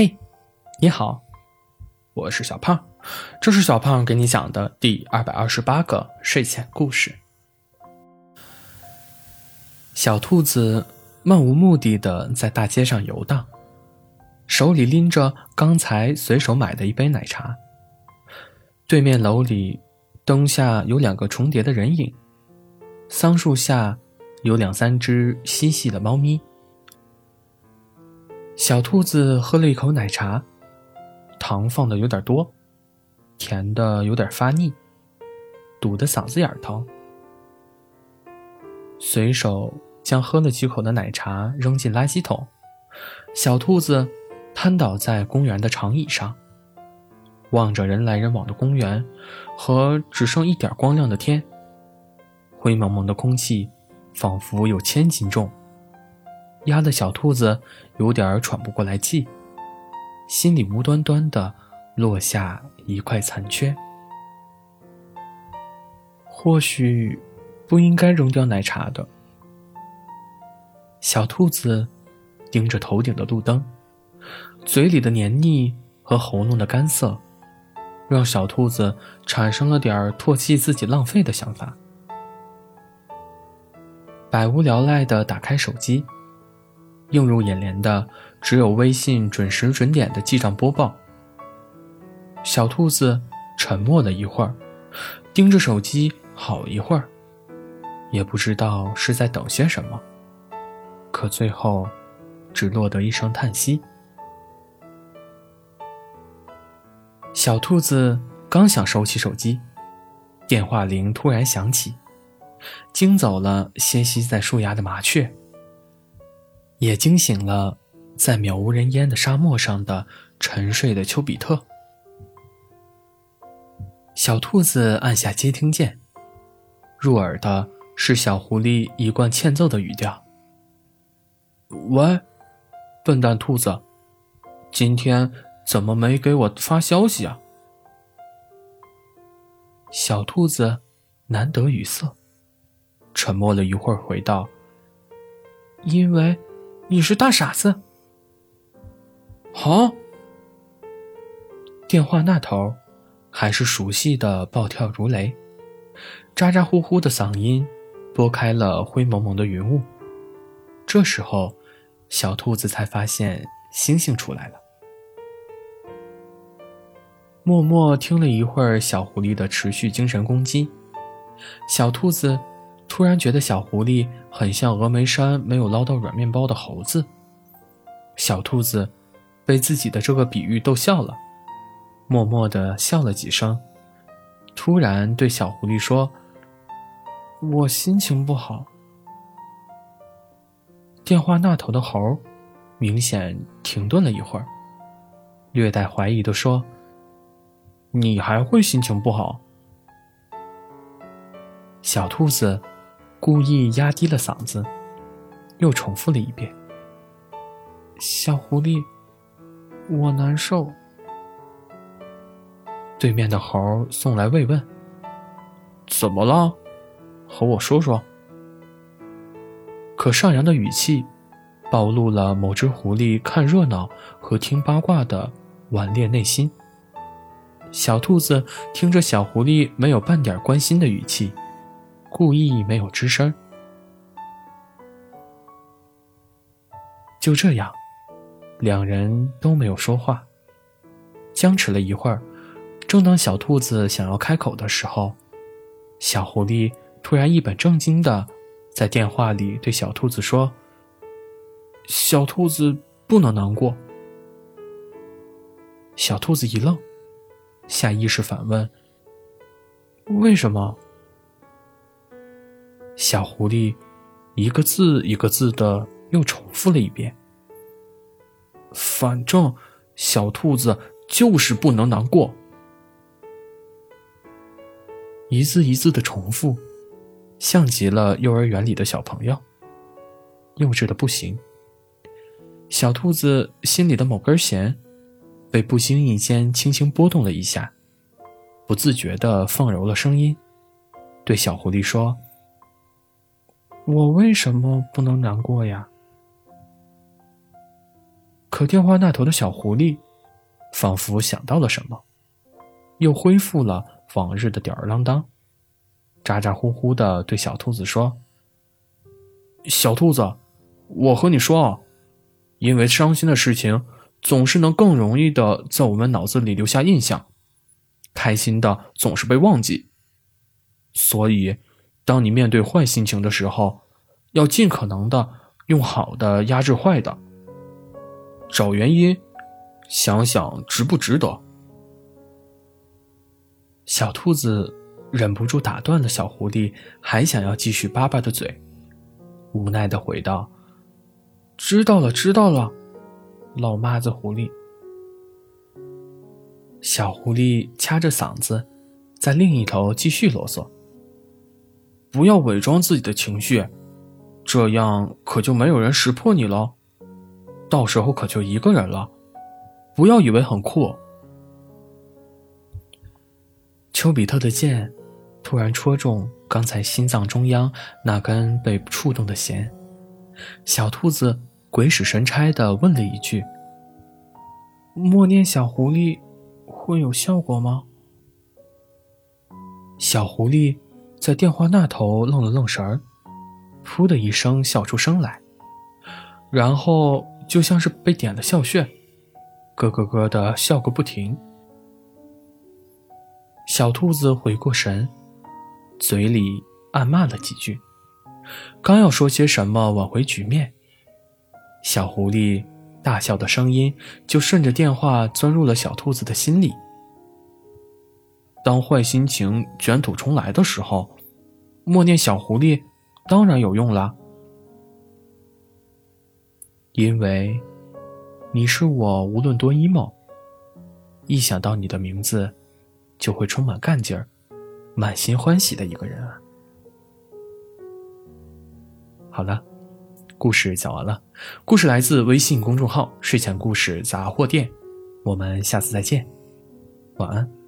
嘿，你好，我是小胖，这是小胖给你讲的第二百二十八个睡前故事。小兔子漫无目的的在大街上游荡，手里拎着刚才随手买的一杯奶茶。对面楼里，灯下有两个重叠的人影，桑树下有两三只嬉戏的猫咪。小兔子喝了一口奶茶，糖放的有点多，甜的有点发腻，堵得嗓子眼疼。随手将喝了几口的奶茶扔进垃圾桶，小兔子瘫倒在公园的长椅上，望着人来人往的公园和只剩一点光亮的天，灰蒙蒙的空气仿佛有千斤重。压得小兔子有点喘不过来气，心里无端端的落下一块残缺。或许不应该扔掉奶茶的。小兔子盯着头顶的路灯，嘴里的黏腻和喉咙的干涩，让小兔子产生了点唾弃自己浪费的想法。百无聊赖的打开手机。映入眼帘的只有微信准时准点的记账播报。小兔子沉默了一会儿，盯着手机好一会儿，也不知道是在等些什么，可最后只落得一声叹息。小兔子刚想收起手机，电话铃突然响起，惊走了歇息在树丫的麻雀。也惊醒了在渺无人烟的沙漠上的沉睡的丘比特。小兔子按下接听键，入耳的是小狐狸一贯欠揍的语调：“喂，笨蛋兔子，今天怎么没给我发消息啊？”小兔子难得语塞，沉默了一会儿，回道：“因为。”你是大傻子！好，电话那头还是熟悉的暴跳如雷，咋咋呼呼的嗓音拨开了灰蒙蒙的云雾。这时候，小兔子才发现星星出来了。默默听了一会儿小狐狸的持续精神攻击，小兔子。突然觉得小狐狸很像峨眉山没有捞到软面包的猴子。小兔子被自己的这个比喻逗笑了，默默地笑了几声，突然对小狐狸说：“我心情不好。”电话那头的猴明显停顿了一会儿，略带怀疑地说：“你还会心情不好？”小兔子。故意压低了嗓子，又重复了一遍：“小狐狸，我难受。”对面的猴送来慰问：“怎么了？和我说说。”可上扬的语气，暴露了某只狐狸看热闹和听八卦的顽劣内心。小兔子听着小狐狸没有半点关心的语气。故意没有吱声。就这样，两人都没有说话，僵持了一会儿。正当小兔子想要开口的时候，小狐狸突然一本正经的在电话里对小兔子说：“小兔子不能难过。”小兔子一愣，下意识反问：“为什么？”小狐狸，一个字一个字的又重复了一遍。反正小兔子就是不能难过，一字一字的重复，像极了幼儿园里的小朋友，幼稚的不行。小兔子心里的某根弦，被不经意间轻轻拨动了一下，不自觉的放柔了声音，对小狐狸说。我为什么不能难过呀？可电话那头的小狐狸，仿佛想到了什么，又恢复了往日的吊儿郎当，咋咋呼呼的对小兔子说：“小兔子，我和你说啊，因为伤心的事情总是能更容易的在我们脑子里留下印象，开心的总是被忘记，所以当你面对坏心情的时候，要尽可能的用好的压制坏的。”找原因，想想值不值得。小兔子忍不住打断了小狐狸还想要继续叭叭的嘴，无奈的回道：“知道了，知道了，老妈子狐狸。”小狐狸掐着嗓子，在另一头继续啰嗦：“不要伪装自己的情绪，这样可就没有人识破你了。”到时候可就一个人了，不要以为很酷。丘比特的箭突然戳中刚才心脏中央那根被触动的弦，小兔子鬼使神差的问了一句：“默念小狐狸会有效果吗？”小狐狸在电话那头愣了愣神儿，噗的一声笑出声来，然后。就像是被点了笑穴，咯咯咯的笑个不停。小兔子回过神，嘴里暗骂了几句，刚要说些什么挽回局面，小狐狸大笑的声音就顺着电话钻入了小兔子的心里。当坏心情卷土重来的时候，默念小狐狸当然有用了。因为，你是我无论多 emo，一想到你的名字，就会充满干劲儿、满心欢喜的一个人啊！好了，故事讲完了。故事来自微信公众号“睡前故事杂货店”，我们下次再见，晚安。